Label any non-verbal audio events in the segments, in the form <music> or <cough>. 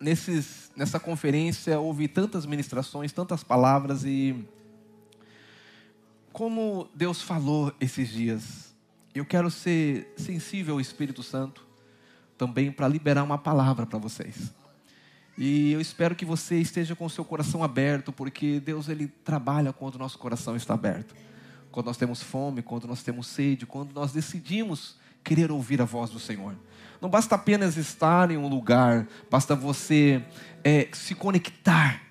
nesses, nessa conferência ouvi tantas ministrações, tantas palavras e como Deus falou esses dias. Eu quero ser sensível ao Espírito Santo também para liberar uma palavra para vocês. E eu espero que você esteja com o seu coração aberto, porque Deus ele trabalha quando o nosso coração está aberto. Quando nós temos fome, quando nós temos sede, quando nós decidimos querer ouvir a voz do Senhor. Não basta apenas estar em um lugar, basta você é, se conectar.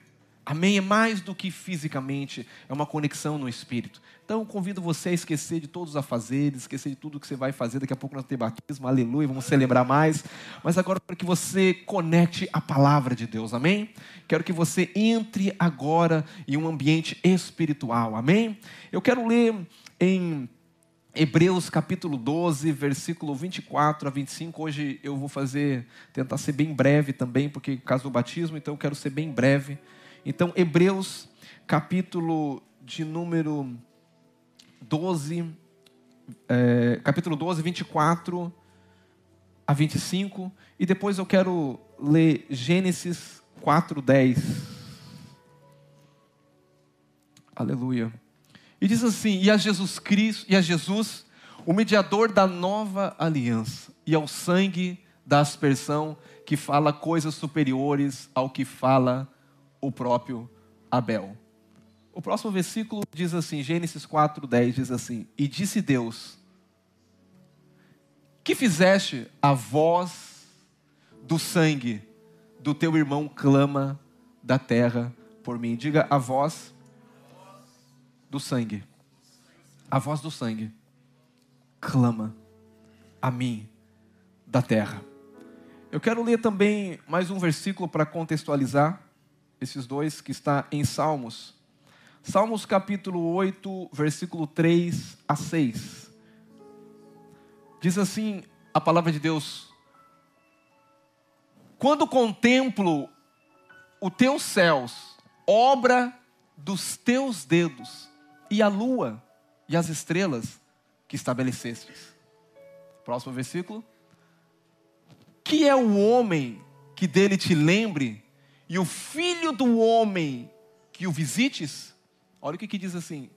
Amém? É mais do que fisicamente, é uma conexão no espírito. Então, convido você a esquecer de todos os afazeres, esquecer de tudo que você vai fazer. Daqui a pouco nós temos batismo, aleluia, vamos celebrar mais. Mas agora quero que você conecte a palavra de Deus, amém? Quero que você entre agora em um ambiente espiritual, amém? Eu quero ler em Hebreus capítulo 12, versículo 24 a 25. Hoje eu vou fazer, tentar ser bem breve também, porque caso do batismo, então eu quero ser bem breve. Então, Hebreus capítulo de número 12, é, capítulo 12, 24 a 25. E depois eu quero ler Gênesis 4, 10. Aleluia. E diz assim: e a Jesus Cristo, e a Jesus, o mediador da nova aliança, e ao sangue da aspersão que fala coisas superiores ao que fala o próprio Abel. O próximo versículo diz assim, Gênesis 4:10 diz assim: "E disse Deus: Que fizeste a voz do sangue do teu irmão clama da terra por mim." Diga a voz do sangue. A voz do sangue clama a mim da terra. Eu quero ler também mais um versículo para contextualizar esses dois que está em Salmos. Salmos capítulo 8, versículo 3 a 6. Diz assim a palavra de Deus: Quando contemplo os teus céus, obra dos teus dedos, e a lua e as estrelas que estabelecestes. Próximo versículo. Que é o homem que dele te lembre, e o filho do homem que o visites? Olha o que, que diz assim: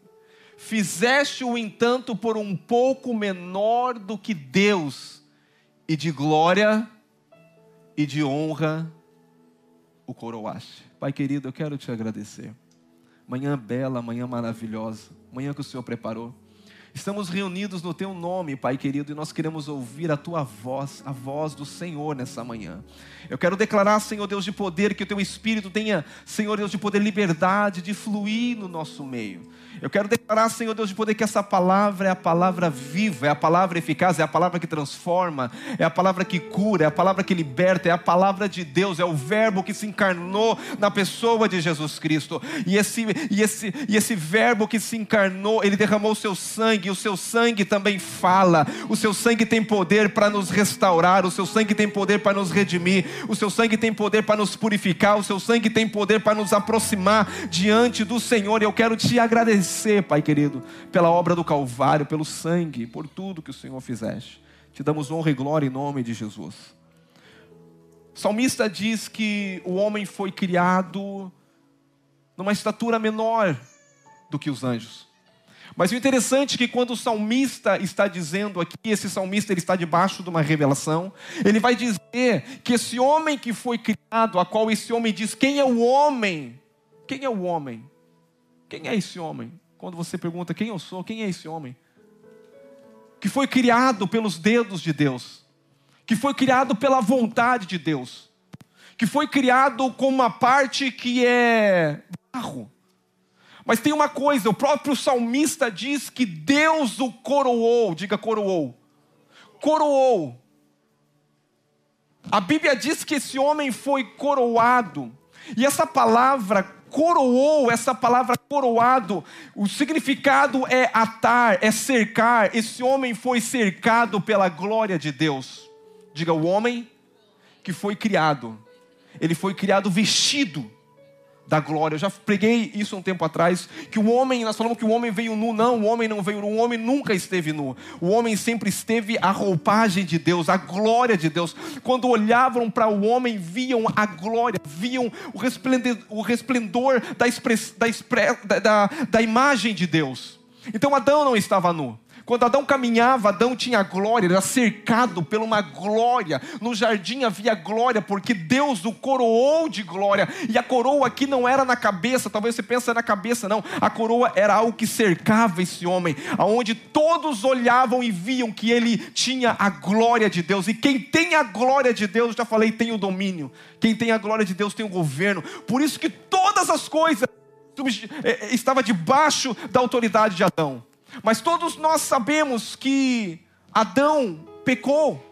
Fizeste-o, entanto, por um pouco menor do que Deus, e de glória e de honra o coroaste. Pai querido, eu quero te agradecer manhã bela, manhã maravilhosa, manhã que o Senhor preparou. Estamos reunidos no Teu nome, Pai querido, e nós queremos ouvir a Tua voz, a voz do Senhor nessa manhã. Eu quero declarar, Senhor Deus de poder, que o Teu Espírito tenha, Senhor Deus de poder, liberdade de fluir no nosso meio. Eu quero declarar, Senhor Deus de poder, que essa palavra é a palavra viva, é a palavra eficaz, é a palavra que transforma, é a palavra que cura, é a palavra que liberta, é a palavra de Deus, é o Verbo que se encarnou na pessoa de Jesus Cristo. E esse, e esse, e esse Verbo que se encarnou, ele derramou o seu sangue, e o seu sangue também fala, o seu sangue tem poder para nos restaurar, o seu sangue tem poder para nos redimir, o seu sangue tem poder para nos purificar, o seu sangue tem poder para nos aproximar diante do Senhor. E eu quero te agradecer agradecer, Pai querido, pela obra do Calvário, pelo sangue, por tudo que o Senhor fizeste. Te damos honra e glória em nome de Jesus. O salmista diz que o homem foi criado numa estatura menor do que os anjos. Mas o interessante é que quando o salmista está dizendo aqui, esse salmista ele está debaixo de uma revelação, ele vai dizer que esse homem que foi criado, a qual esse homem diz, quem é o homem? Quem é o homem? Quem é esse homem? Quando você pergunta quem eu sou, quem é esse homem? Que foi criado pelos dedos de Deus, que foi criado pela vontade de Deus, que foi criado com uma parte que é barro. Mas tem uma coisa, o próprio salmista diz que Deus o coroou, diga coroou. Coroou. A Bíblia diz que esse homem foi coroado. E essa palavra coroou, essa palavra coroado, o significado é atar, é cercar. Esse homem foi cercado pela glória de Deus. Diga, o homem que foi criado, ele foi criado vestido da glória. Eu já preguei isso um tempo atrás, que o homem, nós falamos que o homem veio nu, não, o homem não veio nu, o homem nunca esteve nu. O homem sempre esteve a roupagem de Deus, a glória de Deus. Quando olhavam para o homem, viam a glória, viam o resplendor, o resplendor da, express, da, da, da, da imagem de Deus. Então Adão não estava nu. Quando Adão caminhava, Adão tinha glória, era cercado por uma glória. No jardim havia glória, porque Deus o coroou de glória. E a coroa aqui não era na cabeça, talvez você pense na cabeça, não. A coroa era algo que cercava esse homem, aonde todos olhavam e viam que ele tinha a glória de Deus. E quem tem a glória de Deus, já falei, tem o domínio. Quem tem a glória de Deus tem o governo. Por isso que todas as coisas eh, eh, estavam debaixo da autoridade de Adão. Mas todos nós sabemos que Adão pecou.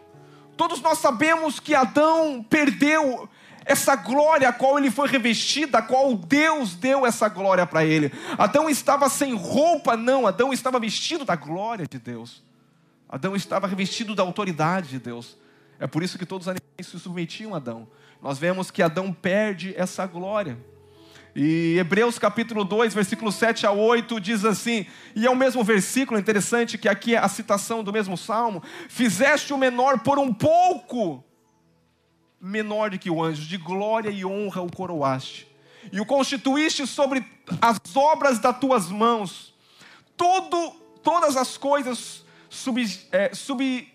Todos nós sabemos que Adão perdeu essa glória a qual ele foi revestido, a qual Deus deu essa glória para ele. Adão estava sem roupa, não, Adão estava vestido da glória de Deus. Adão estava revestido da autoridade de Deus. É por isso que todos os animais se submetiam a Adão. Nós vemos que Adão perde essa glória. E Hebreus capítulo 2, versículo 7 a 8 diz assim, e é o mesmo versículo interessante que aqui é a citação do mesmo salmo: Fizeste o menor por um pouco menor do que o anjo, de glória e honra o coroaste, e o constituíste sobre as obras das tuas mãos. Todo, todas as coisas sub, é, sub,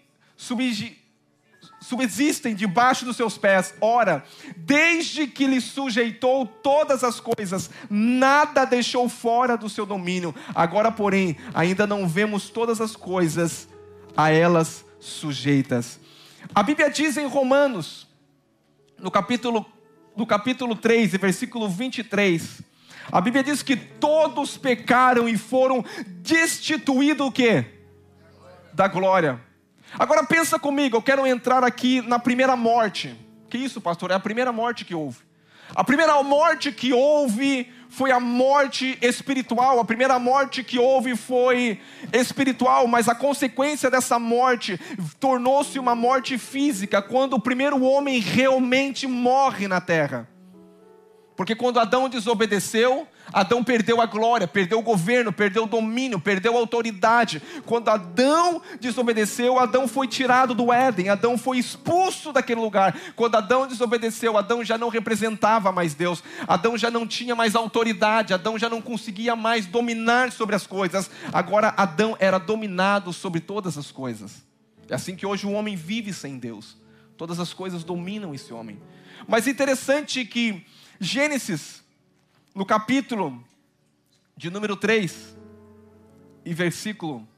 subsistem debaixo dos seus pés. Ora, desde que lhe sujeitou todas as coisas, nada deixou fora do seu domínio. Agora, porém, ainda não vemos todas as coisas a elas sujeitas. A Bíblia diz em Romanos, no capítulo, no capítulo 3, versículo 23, a Bíblia diz que todos pecaram e foram destituídos o quê? Da glória. Agora pensa comigo, eu quero entrar aqui na primeira morte. Que isso, pastor? É a primeira morte que houve. A primeira morte que houve foi a morte espiritual. A primeira morte que houve foi espiritual, mas a consequência dessa morte tornou-se uma morte física quando o primeiro homem realmente morre na terra. Porque quando Adão desobedeceu, Adão perdeu a glória, perdeu o governo, perdeu o domínio, perdeu a autoridade. Quando Adão desobedeceu, Adão foi tirado do Éden, Adão foi expulso daquele lugar. Quando Adão desobedeceu, Adão já não representava mais Deus, Adão já não tinha mais autoridade, Adão já não conseguia mais dominar sobre as coisas. Agora Adão era dominado sobre todas as coisas. É assim que hoje o homem vive sem Deus. Todas as coisas dominam esse homem. Mas interessante que Gênesis, no capítulo de número 3 e versículo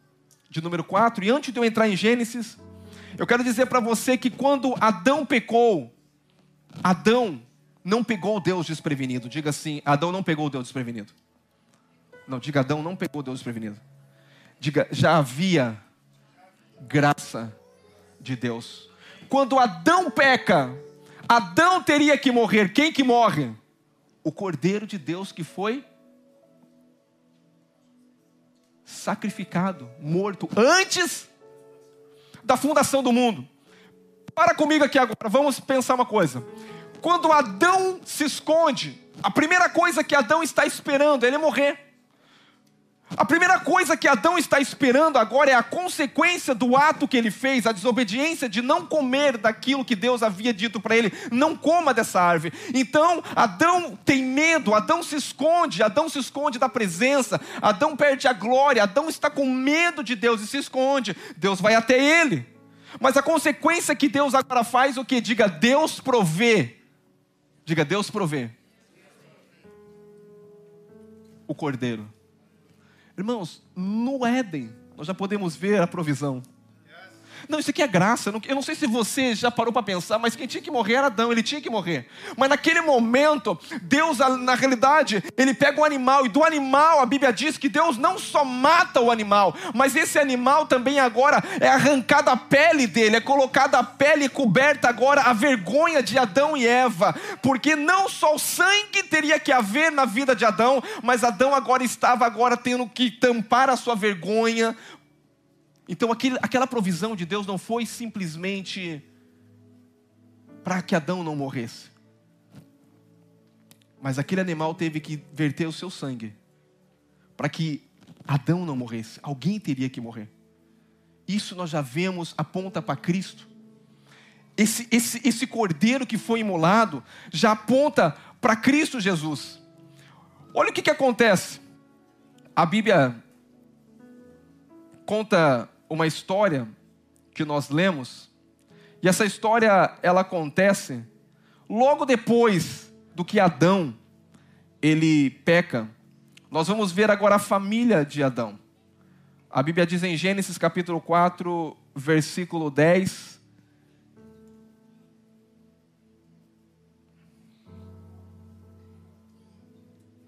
de número 4, e antes de eu entrar em Gênesis, eu quero dizer para você que quando Adão pecou, Adão não pegou Deus desprevenido. Diga assim: Adão não pegou Deus desprevenido. Não, diga Adão não pegou Deus desprevenido. Diga, já havia graça de Deus. Quando Adão peca, Adão teria que morrer. Quem que morre? O Cordeiro de Deus que foi sacrificado, morto antes da fundação do mundo. Para comigo aqui agora, vamos pensar uma coisa. Quando Adão se esconde, a primeira coisa que Adão está esperando é ele morrer. A primeira coisa que Adão está esperando agora é a consequência do ato que ele fez, a desobediência de não comer daquilo que Deus havia dito para ele: não coma dessa árvore. Então, Adão tem medo, Adão se esconde, Adão se esconde da presença, Adão perde a glória, Adão está com medo de Deus e se esconde. Deus vai até ele. Mas a consequência que Deus agora faz o que? Diga, Deus provê. Diga, Deus provê. O cordeiro. Irmãos, no Éden, nós já podemos ver a provisão. Não, isso aqui é graça. Eu não sei se você já parou para pensar, mas quem tinha que morrer era Adão, ele tinha que morrer. Mas naquele momento, Deus, na realidade, ele pega um animal, e do animal a Bíblia diz que Deus não só mata o animal, mas esse animal também agora é arrancada a pele dele, é colocada a pele coberta agora a vergonha de Adão e Eva, porque não só o sangue teria que haver na vida de Adão, mas Adão agora estava agora tendo que tampar a sua vergonha então aquele, aquela provisão de Deus não foi simplesmente para que Adão não morresse. Mas aquele animal teve que verter o seu sangue para que Adão não morresse. Alguém teria que morrer. Isso nós já vemos, aponta para Cristo. Esse, esse, esse cordeiro que foi imolado já aponta para Cristo Jesus. Olha o que, que acontece. A Bíblia conta uma história que nós lemos, e essa história ela acontece logo depois do que Adão ele peca. Nós vamos ver agora a família de Adão. A Bíblia diz em Gênesis capítulo 4, versículo 10,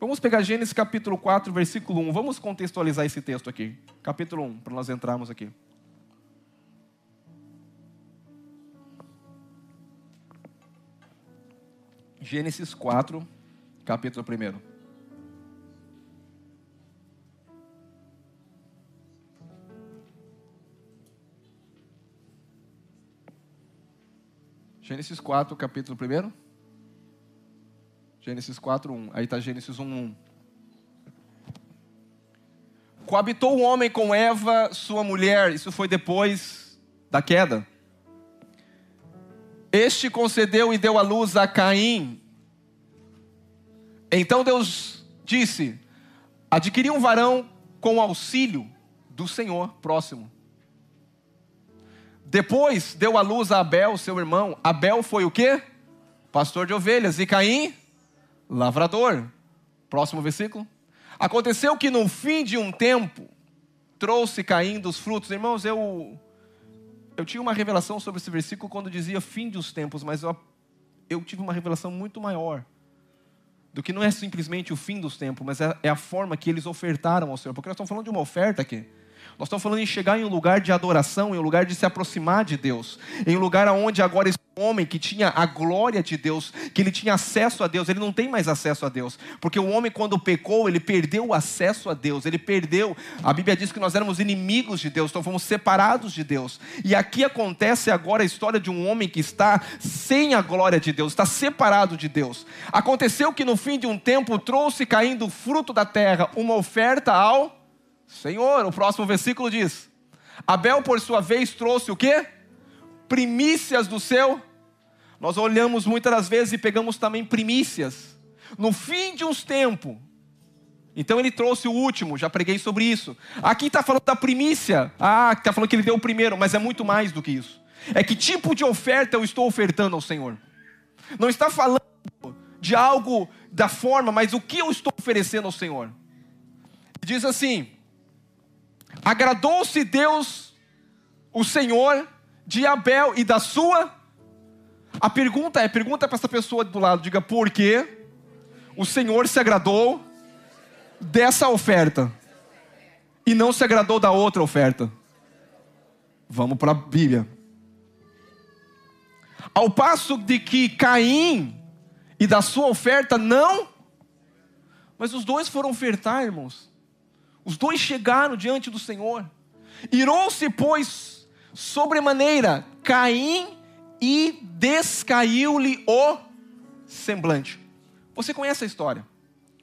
Vamos pegar Gênesis capítulo 4, versículo 1. Vamos contextualizar esse texto aqui. Capítulo 1, para nós entrarmos aqui. Gênesis 4, capítulo 1. Gênesis 4, capítulo 1. Gênesis 4, 1. Aí está Gênesis 1, 1. Coabitou o homem com Eva, sua mulher. Isso foi depois da queda. Este concedeu e deu à luz a Caim. Então Deus disse: Adquiri um varão com auxílio do Senhor próximo. Depois deu à luz a Abel, seu irmão. Abel foi o quê? Pastor de ovelhas. E Caim? Lavrador. Próximo versículo. Aconteceu que no fim de um tempo trouxe caindo os frutos. Irmãos, eu eu tinha uma revelação sobre esse versículo quando dizia fim dos tempos, mas eu, eu tive uma revelação muito maior do que não é simplesmente o fim dos tempos, mas é, é a forma que eles ofertaram ao Senhor. Porque nós estamos falando de uma oferta aqui. Nós estamos falando em chegar em um lugar de adoração, em um lugar de se aproximar de Deus, em um lugar onde agora esse homem que tinha a glória de Deus, que ele tinha acesso a Deus, ele não tem mais acesso a Deus, porque o homem quando pecou, ele perdeu o acesso a Deus, ele perdeu, a Bíblia diz que nós éramos inimigos de Deus, então fomos separados de Deus, e aqui acontece agora a história de um homem que está sem a glória de Deus, está separado de Deus. Aconteceu que no fim de um tempo trouxe caindo fruto da terra uma oferta ao Senhor, o próximo versículo diz: Abel, por sua vez, trouxe o quê? Primícias do seu. Nós olhamos muitas das vezes e pegamos também primícias. No fim de uns tempos. Então ele trouxe o último, já preguei sobre isso. Aqui está falando da primícia. Ah, está falando que ele deu o primeiro, mas é muito mais do que isso. É que tipo de oferta eu estou ofertando ao Senhor. Não está falando de algo da forma, mas o que eu estou oferecendo ao Senhor. Diz assim: Agradou-se Deus, o Senhor, de Abel e da sua. A pergunta é: pergunta para essa pessoa do lado, diga por que o Senhor se agradou dessa oferta e não se agradou da outra oferta. Vamos para a Bíblia. Ao passo de que Caim e da sua oferta não, mas os dois foram ofertar, irmãos. Os dois chegaram diante do Senhor. Irou-se, pois, sobremaneira Caim e descaiu-lhe o semblante. Você conhece a história?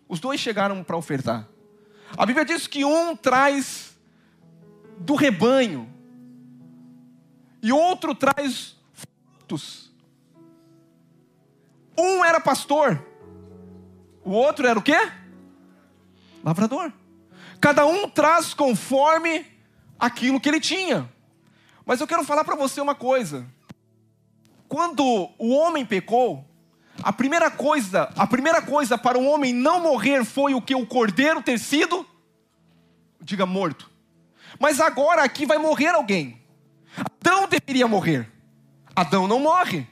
Os dois chegaram para ofertar. A Bíblia diz que um traz do rebanho e outro traz frutos. Um era pastor, o outro era o quê? Lavrador. Cada um traz conforme aquilo que ele tinha. Mas eu quero falar para você uma coisa. Quando o homem pecou, a primeira coisa, a primeira coisa para o homem não morrer foi o que o cordeiro ter sido, diga morto. Mas agora aqui vai morrer alguém. Adão deveria morrer. Adão não morre.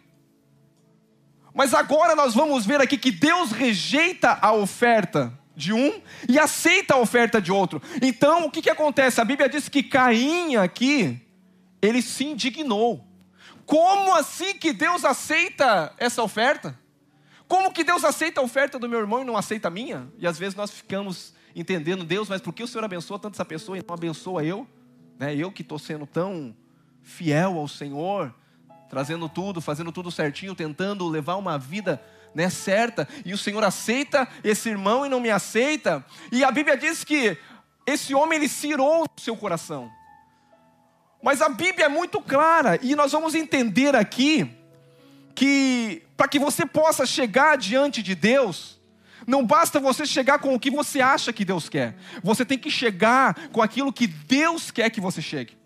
Mas agora nós vamos ver aqui que Deus rejeita a oferta de um e aceita a oferta de outro. Então, o que, que acontece? A Bíblia diz que Caim aqui, ele se indignou. Como assim que Deus aceita essa oferta? Como que Deus aceita a oferta do meu irmão e não aceita a minha? E às vezes nós ficamos entendendo, Deus, mas por que o Senhor abençoa tanto essa pessoa e não abençoa eu? Né? Eu que estou sendo tão fiel ao Senhor, trazendo tudo, fazendo tudo certinho, tentando levar uma vida né, certa, e o Senhor aceita esse irmão e não me aceita. E a Bíblia diz que esse homem ele cirou no seu coração. Mas a Bíblia é muito clara e nós vamos entender aqui que para que você possa chegar diante de Deus, não basta você chegar com o que você acha que Deus quer. Você tem que chegar com aquilo que Deus quer que você chegue.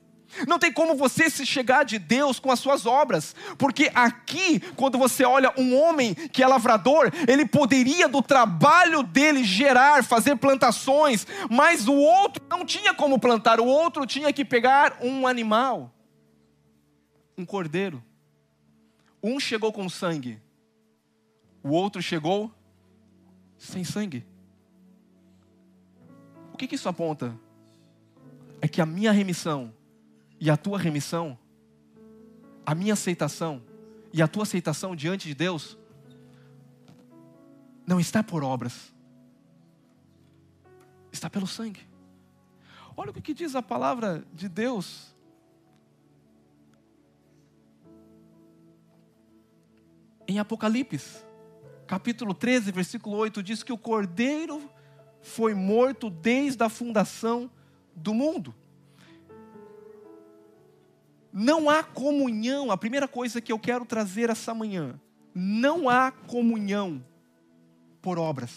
Não tem como você se chegar de Deus com as suas obras, porque aqui, quando você olha um homem que é lavrador, ele poderia do trabalho dele gerar, fazer plantações, mas o outro não tinha como plantar, o outro tinha que pegar um animal, um cordeiro. Um chegou com sangue, o outro chegou sem sangue. O que, que isso aponta? É que a minha remissão e a tua remissão, a minha aceitação e a tua aceitação diante de Deus, não está por obras, está pelo sangue. Olha o que diz a palavra de Deus. Em Apocalipse, capítulo 13, versículo 8, diz que o cordeiro foi morto desde a fundação do mundo. Não há comunhão, a primeira coisa que eu quero trazer essa manhã, não há comunhão por obras.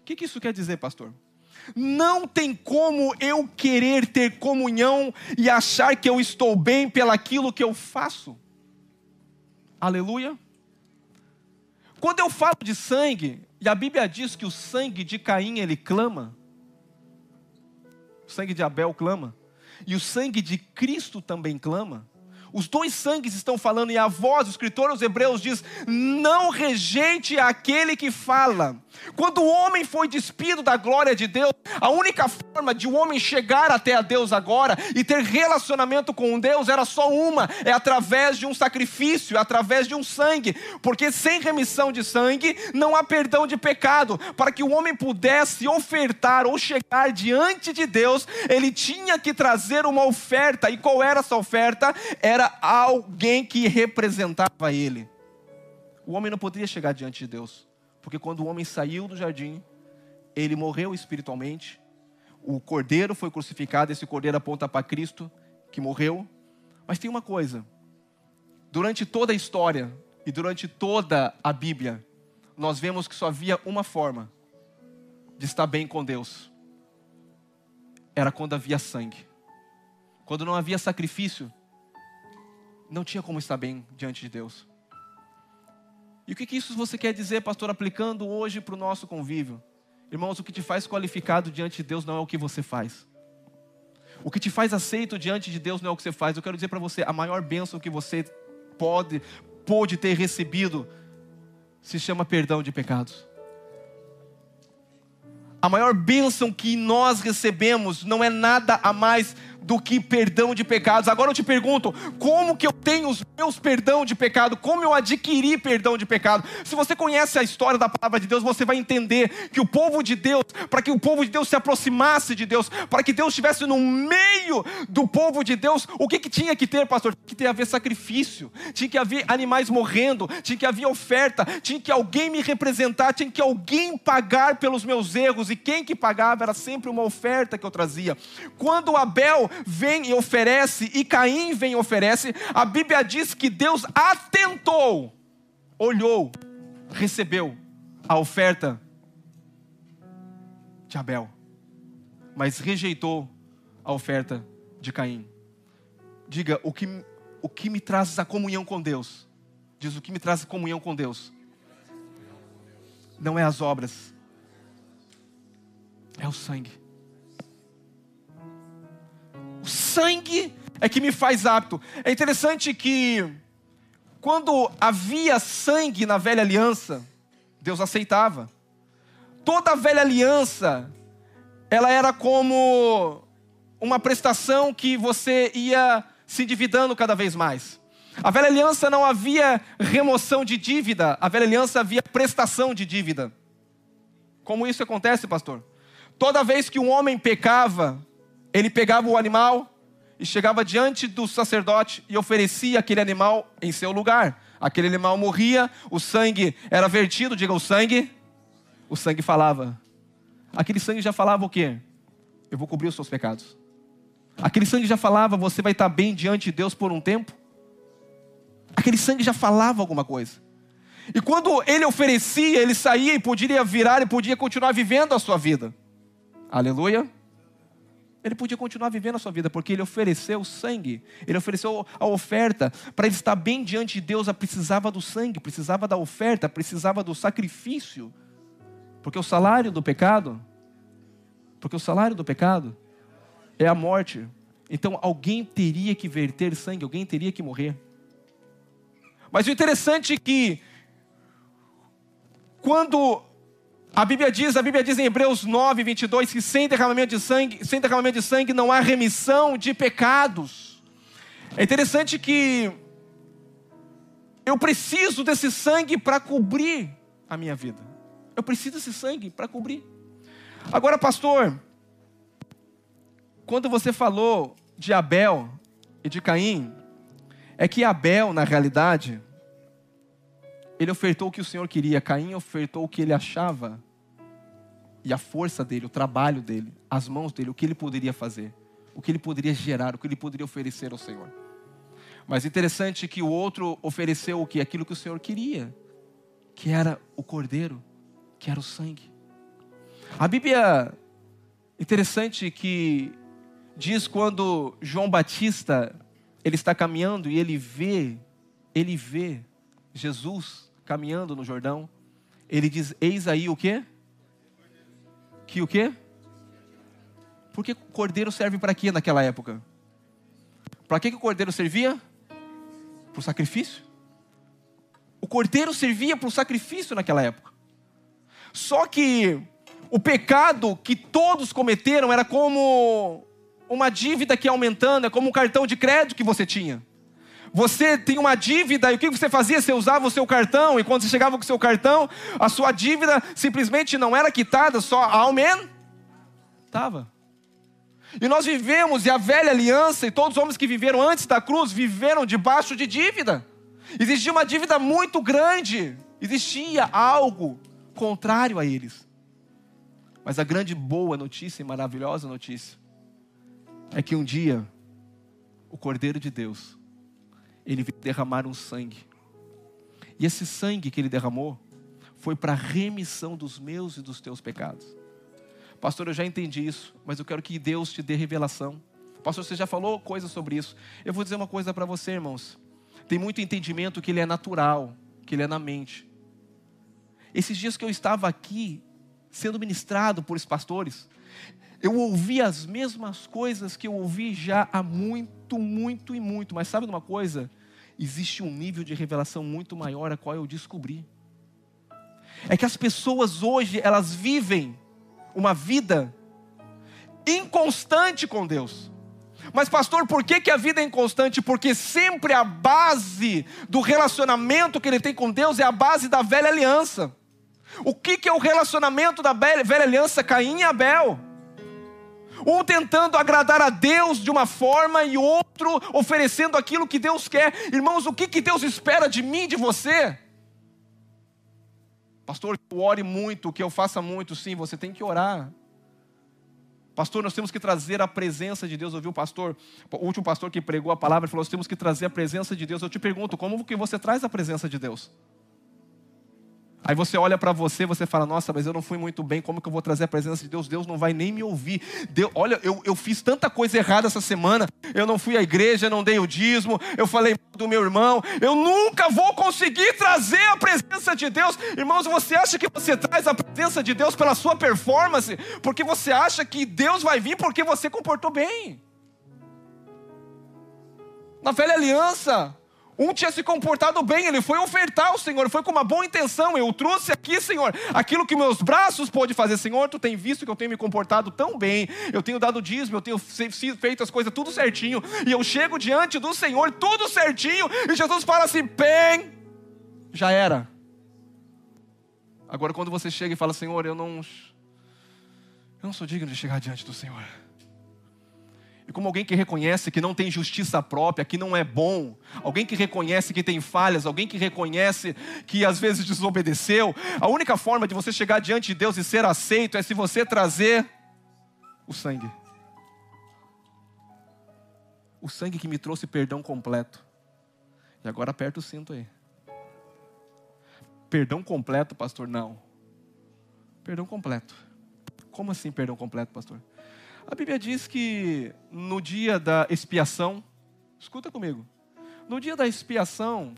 O que, que isso quer dizer, pastor? Não tem como eu querer ter comunhão e achar que eu estou bem pelaquilo que eu faço. Aleluia. Quando eu falo de sangue, e a Bíblia diz que o sangue de Caim ele clama, o sangue de Abel clama e o sangue de Cristo também clama. Os dois sangues estão falando, e a voz, o escritor aos Hebreus diz: Não rejeite aquele que fala. Quando o homem foi despido da glória de Deus, a única forma de o um homem chegar até a Deus agora e ter relacionamento com Deus era só uma: é através de um sacrifício, é através de um sangue. Porque sem remissão de sangue não há perdão de pecado. Para que o homem pudesse ofertar ou chegar diante de Deus, ele tinha que trazer uma oferta. E qual era essa oferta? Era alguém que representava ele. O homem não poderia chegar diante de Deus, porque quando o homem saiu do jardim, ele morreu espiritualmente. O cordeiro foi crucificado, esse cordeiro aponta para Cristo, que morreu. Mas tem uma coisa: durante toda a história e durante toda a Bíblia, nós vemos que só havia uma forma de estar bem com Deus: era quando havia sangue. Quando não havia sacrifício, não tinha como estar bem diante de Deus. E o que, que isso você quer dizer, pastor, aplicando hoje para o nosso convívio? Irmãos, o que te faz qualificado diante de Deus não é o que você faz. O que te faz aceito diante de Deus não é o que você faz. Eu quero dizer para você, a maior bênção que você pode, pode ter recebido se chama perdão de pecados. A maior bênção que nós recebemos não é nada a mais do que perdão de pecados. Agora eu te pergunto, como que eu tenho os meus perdão de pecado? Como eu adquiri perdão de pecado? Se você conhece a história da palavra de Deus, você vai entender que o povo de Deus, para que o povo de Deus se aproximasse de Deus, para que Deus estivesse no meio do povo de Deus, o que, que tinha que ter, pastor? Tinha que ter haver sacrifício, tinha que haver animais morrendo, tinha que haver oferta, tinha que alguém me representar, tinha que alguém pagar pelos meus erros, e quem que pagava era sempre uma oferta que eu trazia. Quando Abel vem e oferece, e Caim vem e oferece, a Bíblia diz que Deus atentou, olhou, recebeu a oferta de Abel, mas rejeitou a oferta de Caim. Diga, o que, o que me traz a comunhão com Deus? Diz, o que me traz a comunhão com Deus? Não é as obras, é o sangue. O sangue é que me faz apto. É interessante que quando havia sangue na velha aliança, Deus aceitava. Toda a velha aliança, ela era como uma prestação que você ia se endividando cada vez mais. A velha aliança não havia remoção de dívida, a velha aliança havia prestação de dívida. Como isso acontece, pastor? Toda vez que um homem pecava, ele pegava o animal e chegava diante do sacerdote e oferecia aquele animal em seu lugar. Aquele animal morria, o sangue era vertido, diga o sangue. O sangue falava. Aquele sangue já falava o quê? Eu vou cobrir os seus pecados. Aquele sangue já falava, você vai estar bem diante de Deus por um tempo. Aquele sangue já falava alguma coisa. E quando ele oferecia, ele saía e podia virar e podia continuar vivendo a sua vida. Aleluia. Ele podia continuar vivendo a sua vida, porque ele ofereceu sangue, ele ofereceu a oferta. Para ele estar bem diante de Deus, precisava do sangue, precisava da oferta, precisava do sacrifício. Porque o salário do pecado, porque o salário do pecado é a morte. Então alguém teria que verter sangue, alguém teria que morrer. Mas o interessante é que quando a Bíblia diz, a Bíblia diz em Hebreus 9, 22, que sem derramamento de sangue, sem derramamento de sangue não há remissão de pecados. É interessante que eu preciso desse sangue para cobrir a minha vida. Eu preciso desse sangue para cobrir. Agora, pastor, quando você falou de Abel e de Caim, é que Abel, na realidade, ele ofertou o que o Senhor queria, Caim ofertou o que ele achava, e a força dele, o trabalho dele, as mãos dele, o que ele poderia fazer, o que ele poderia gerar, o que ele poderia oferecer ao Senhor. Mas interessante que o outro ofereceu o que? Aquilo que o Senhor queria, que era o cordeiro, que era o sangue. A Bíblia, interessante que diz quando João Batista ele está caminhando e ele vê, ele vê Jesus caminhando no Jordão, ele diz: Eis aí o quê? Que o quê? Porque o cordeiro serve para quê naquela época? Para que, que o cordeiro servia? Para o sacrifício. O cordeiro servia para o sacrifício naquela época. Só que o pecado que todos cometeram era como uma dívida que ia aumentando, é como um cartão de crédito que você tinha. Você tem uma dívida e o que você fazia? Você usava o seu cartão e quando você chegava com o seu cartão, a sua dívida simplesmente não era quitada, só aumentava. E nós vivemos, e a velha aliança, e todos os homens que viveram antes da cruz, viveram debaixo de dívida. Existia uma dívida muito grande, existia algo contrário a eles. Mas a grande boa notícia e maravilhosa notícia é que um dia o Cordeiro de Deus ele veio derramar um sangue. E esse sangue que ele derramou foi para a remissão dos meus e dos teus pecados. Pastor, eu já entendi isso, mas eu quero que Deus te dê revelação. Pastor, você já falou coisas sobre isso. Eu vou dizer uma coisa para você, irmãos. Tem muito entendimento que ele é natural, que ele é na mente. Esses dias que eu estava aqui, sendo ministrado por pastores, eu ouvi as mesmas coisas que eu ouvi já há muito, muito e muito. Mas sabe de uma coisa? Existe um nível de revelação muito maior a qual eu descobri. É que as pessoas hoje, elas vivem uma vida inconstante com Deus. Mas, pastor, por que, que a vida é inconstante? Porque sempre a base do relacionamento que ele tem com Deus é a base da velha aliança. O que, que é o relacionamento da velha aliança Caim e Abel? Um tentando agradar a Deus de uma forma e outro oferecendo aquilo que Deus quer. Irmãos, o que, que Deus espera de mim, de você? Pastor, eu ore muito, que eu faça muito. Sim, você tem que orar. Pastor, nós temos que trazer a presença de Deus. Eu ouvi o pastor, o último pastor que pregou a palavra, falou: nós temos que trazer a presença de Deus. Eu te pergunto, como que você traz a presença de Deus? Aí você olha para você, você fala: Nossa, mas eu não fui muito bem, como que eu vou trazer a presença de Deus? Deus não vai nem me ouvir. Deus, olha, eu, eu fiz tanta coisa errada essa semana. Eu não fui à igreja, não dei o dízimo, eu falei do meu irmão. Eu nunca vou conseguir trazer a presença de Deus. Irmãos, você acha que você traz a presença de Deus pela sua performance? Porque você acha que Deus vai vir porque você comportou bem? Na velha aliança, um tinha se comportado bem, ele foi ofertar ao Senhor, foi com uma boa intenção. Eu trouxe aqui, Senhor, aquilo que meus braços pôde fazer. Senhor, tu tem visto que eu tenho me comportado tão bem, eu tenho dado dízimo, eu tenho feito as coisas tudo certinho, e eu chego diante do Senhor, tudo certinho, e Jesus fala assim: bem, já era. Agora, quando você chega e fala, Senhor, eu não, eu não sou digno de chegar diante do Senhor. E como alguém que reconhece que não tem justiça própria, que não é bom, alguém que reconhece que tem falhas, alguém que reconhece que às vezes desobedeceu, a única forma de você chegar diante de Deus e ser aceito é se você trazer o sangue. O sangue que me trouxe perdão completo. E agora aperta o cinto aí. Perdão completo, pastor? Não. Perdão completo. Como assim perdão completo, pastor? A Bíblia diz que no dia da expiação, escuta comigo, no dia da expiação,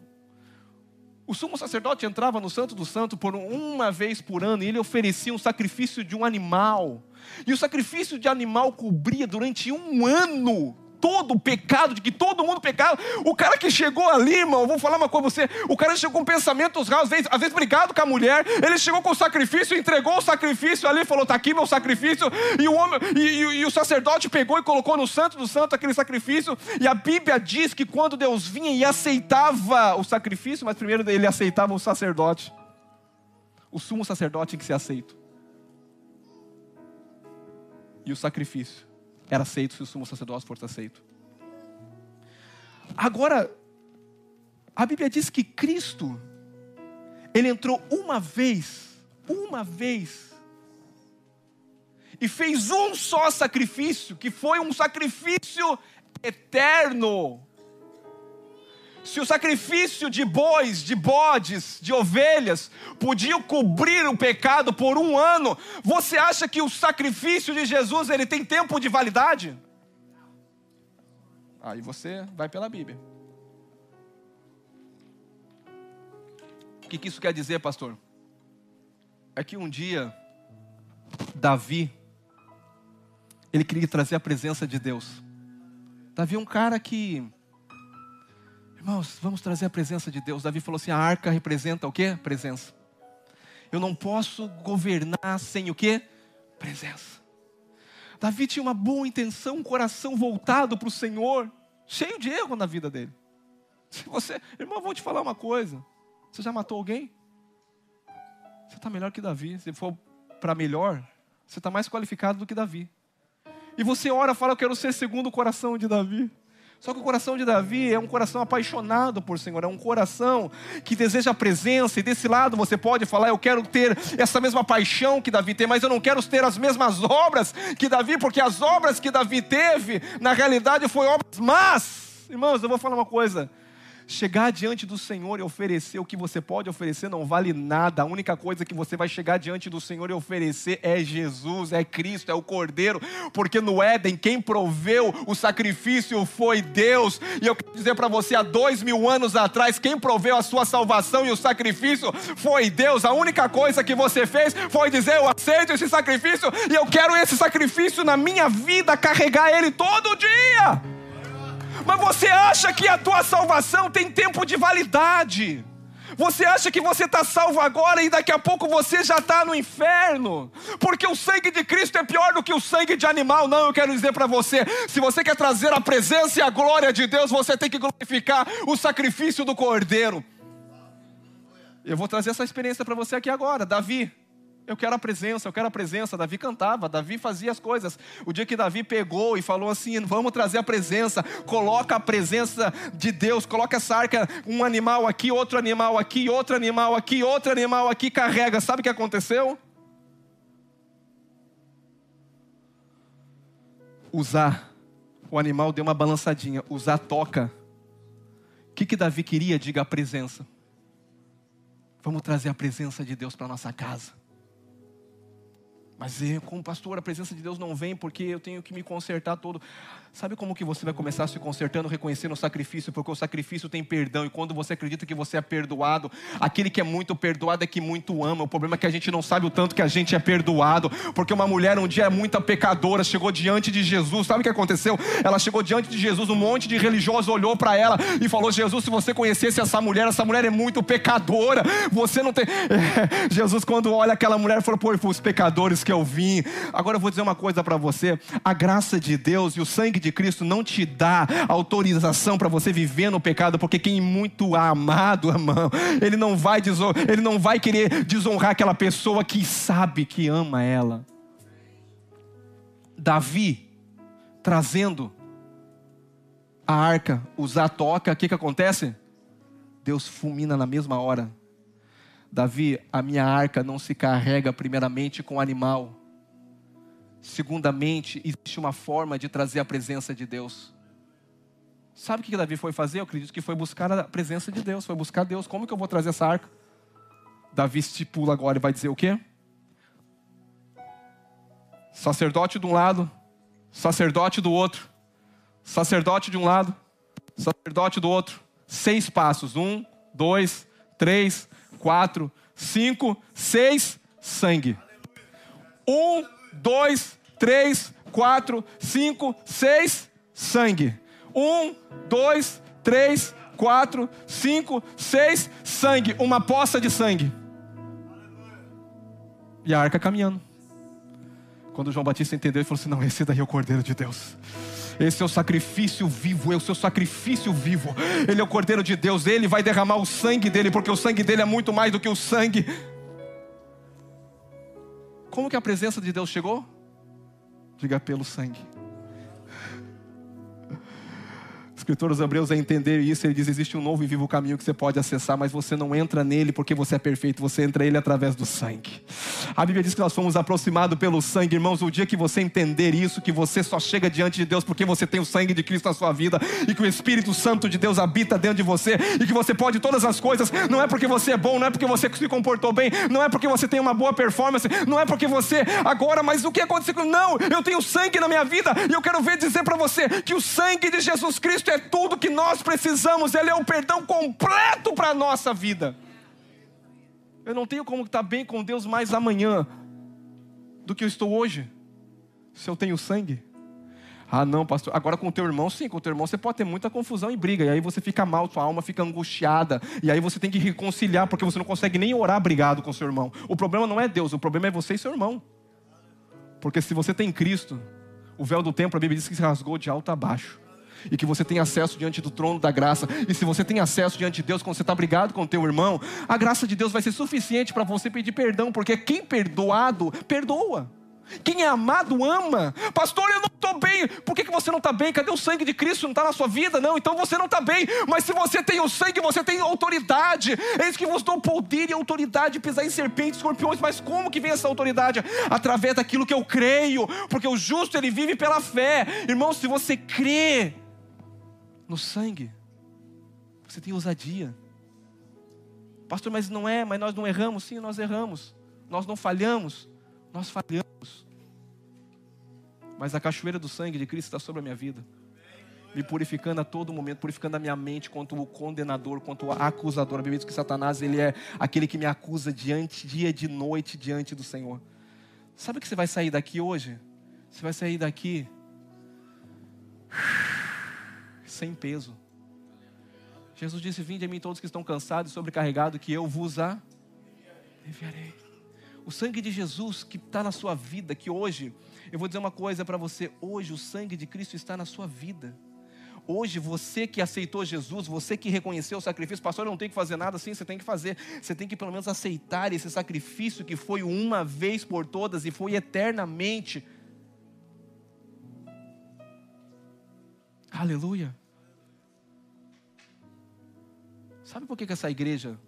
o sumo sacerdote entrava no Santo do Santo por uma vez por ano e ele oferecia um sacrifício de um animal. E o sacrifício de animal cobria durante um ano todo o pecado, de que todo mundo pecava. O cara que chegou ali, irmão, vou falar uma coisa pra você. O cara chegou com pensamentos rasos, às vezes, às vezes brigado com a mulher. Ele chegou com o sacrifício, entregou o sacrifício ali, falou: tá aqui meu sacrifício. E o, homem, e, e, e o sacerdote pegou e colocou no santo do santo aquele sacrifício. E a Bíblia diz que quando Deus vinha e aceitava o sacrifício, mas primeiro ele aceitava o sacerdote. O sumo sacerdote tinha que ser aceito. E o sacrifício era aceito se o sumo sacerdote fosse aceito. Agora, a Bíblia diz que Cristo, ele entrou uma vez, uma vez, e fez um só sacrifício, que foi um sacrifício eterno se o sacrifício de bois, de bodes, de ovelhas podia cobrir o pecado por um ano, você acha que o sacrifício de Jesus ele tem tempo de validade? Aí você vai pela Bíblia. O que, que isso quer dizer, pastor? É que um dia Davi ele queria trazer a presença de Deus. Davi é um cara que Irmãos, vamos trazer a presença de Deus. Davi falou assim: a arca representa o que? Presença. Eu não posso governar sem o que? Presença. Davi tinha uma boa intenção, um coração voltado para o Senhor, cheio de erro na vida dele. Se você, irmão, vou te falar uma coisa: você já matou alguém? Você está melhor que Davi. Se for para melhor, você está mais qualificado do que Davi. E você ora fala: Eu quero ser segundo o coração de Davi. Só que o coração de Davi é um coração apaixonado por Senhor, é um coração que deseja a presença, e desse lado você pode falar: Eu quero ter essa mesma paixão que Davi tem, mas eu não quero ter as mesmas obras que Davi, porque as obras que Davi teve, na realidade, foram obras más. Irmãos, eu vou falar uma coisa: Chegar diante do Senhor e oferecer o que você pode oferecer não vale nada. A única coisa que você vai chegar diante do Senhor e oferecer é Jesus, é Cristo, é o Cordeiro. Porque no Éden, quem proveu o sacrifício foi Deus. E eu quero dizer para você, há dois mil anos atrás, quem proveu a sua salvação e o sacrifício foi Deus. A única coisa que você fez foi dizer: Eu aceito esse sacrifício e eu quero esse sacrifício na minha vida, carregar ele todo dia. Mas você acha que a tua salvação tem tempo de validade. Você acha que você está salvo agora e daqui a pouco você já está no inferno? Porque o sangue de Cristo é pior do que o sangue de animal. Não, eu quero dizer para você: se você quer trazer a presença e a glória de Deus, você tem que glorificar o sacrifício do cordeiro. Eu vou trazer essa experiência para você aqui agora. Davi, eu quero a presença, eu quero a presença. Davi cantava, Davi fazia as coisas. O dia que Davi pegou e falou assim: vamos trazer a presença, coloca a presença de Deus, coloca essa arca, um animal aqui, outro animal aqui, outro animal aqui, outro animal aqui, carrega. Sabe o que aconteceu? Usar, o animal deu uma balançadinha, usar toca. O que, que Davi queria? Diga a presença. Vamos trazer a presença de Deus para nossa casa. Mas como pastor, a presença de Deus não vem porque eu tenho que me consertar todo. Sabe como que você vai começar se consertando, reconhecendo o sacrifício? Porque o sacrifício tem perdão. E quando você acredita que você é perdoado, aquele que é muito perdoado é que muito ama. O problema é que a gente não sabe o tanto que a gente é perdoado. Porque uma mulher um dia é muita pecadora, chegou diante de Jesus. Sabe o que aconteceu? Ela chegou diante de Jesus, um monte de religiosos olhou para ela e falou: Jesus, se você conhecesse essa mulher, essa mulher é muito pecadora. Você não tem. <laughs> É, Jesus, quando olha aquela mulher, falou: Pô, foi os pecadores que eu vim. Agora eu vou dizer uma coisa para você: a graça de Deus e o sangue de Cristo não te dá autorização para você viver no pecado, porque quem muito há amado, irmão, ele não vai ele não vai querer desonrar aquela pessoa que sabe que ama ela. Davi trazendo a arca, usar a toca, o que, que acontece? Deus fulmina na mesma hora. Davi, a minha arca não se carrega primeiramente com animal. Segundamente, existe uma forma de trazer a presença de Deus. Sabe o que Davi foi fazer? Eu acredito que foi buscar a presença de Deus, foi buscar Deus. Como que eu vou trazer essa arca? Davi estipula agora e vai dizer o quê? Sacerdote de um lado, sacerdote do outro. Sacerdote de um lado, sacerdote do outro. Seis passos. Um, dois, três, quatro, cinco, seis. Sangue. Um, dois, três, quatro, cinco, seis. Sangue. Um, dois, três, quatro, cinco, seis. Sangue. Uma poça de sangue. E a arca caminhando. Quando João Batista entendeu, ele falou assim: Não, esse daí é o Cordeiro de Deus. Esse é o sacrifício vivo, é o seu sacrifício vivo. Ele é o Cordeiro de Deus, ele vai derramar o sangue dele, porque o sangue dele é muito mais do que o sangue. Como que a presença de Deus chegou? Diga pelo sangue escritor aos Hebreus a entender isso, ele diz: existe um novo e vivo caminho que você pode acessar, mas você não entra nele porque você é perfeito, você entra nele através do sangue. A Bíblia diz que nós fomos aproximados pelo sangue, irmãos. O dia que você entender isso, que você só chega diante de Deus porque você tem o sangue de Cristo na sua vida e que o Espírito Santo de Deus habita dentro de você e que você pode todas as coisas, não é porque você é bom, não é porque você se comportou bem, não é porque você tem uma boa performance, não é porque você agora, mas o que aconteceu? Não, eu tenho sangue na minha vida e eu quero ver dizer para você que o sangue de Jesus Cristo é tudo que nós precisamos, Ele é o perdão completo para a nossa vida. Eu não tenho como estar bem com Deus mais amanhã do que eu estou hoje, se eu tenho sangue. Ah, não, pastor. Agora com o teu irmão, sim, com o teu irmão você pode ter muita confusão e briga. E aí você fica mal, sua alma fica angustiada. E aí você tem que reconciliar, porque você não consegue nem orar brigado com seu irmão. O problema não é Deus, o problema é você e seu irmão. Porque se você tem Cristo, o véu do templo, a Bíblia diz que se rasgou de alto a baixo e que você tem acesso diante do trono da graça. E se você tem acesso diante de Deus quando você está brigado com o teu irmão, a graça de Deus vai ser suficiente para você pedir perdão, porque quem perdoado, perdoa. Quem é amado ama. Pastor, eu não estou bem. Por que, que você não está bem? Cadê o sangue de Cristo? Não está na sua vida? Não, então você não está bem. Mas se você tem o sangue, você tem autoridade. Eis que vos dou poder e autoridade de pisar em serpentes, escorpiões. Mas como que vem essa autoridade? Através daquilo que eu creio. Porque o justo, ele vive pela fé. Irmão, se você crê, no sangue. Você tem ousadia. Pastor, mas não é, mas nós não erramos. Sim, nós erramos. Nós não falhamos. Nós falhamos. Mas a cachoeira do sangue de Cristo está sobre a minha vida. Me purificando a todo momento, purificando a minha mente contra o condenador, contra o acusador. A Bíblia diz que Satanás ele é aquele que me acusa diante, dia de noite, diante do Senhor. Sabe que você vai sair daqui hoje? Você vai sair daqui sem peso. Jesus disse: Vinde a mim todos que estão cansados e sobrecarregados, que eu vos aliviarei. O sangue de Jesus que está na sua vida, que hoje, eu vou dizer uma coisa para você: hoje o sangue de Cristo está na sua vida. Hoje, você que aceitou Jesus, você que reconheceu o sacrifício, pastor, eu não tenho que fazer nada, sim, você tem que fazer. Você tem que pelo menos aceitar esse sacrifício que foi uma vez por todas e foi eternamente. Aleluia. Sabe por que, que essa igreja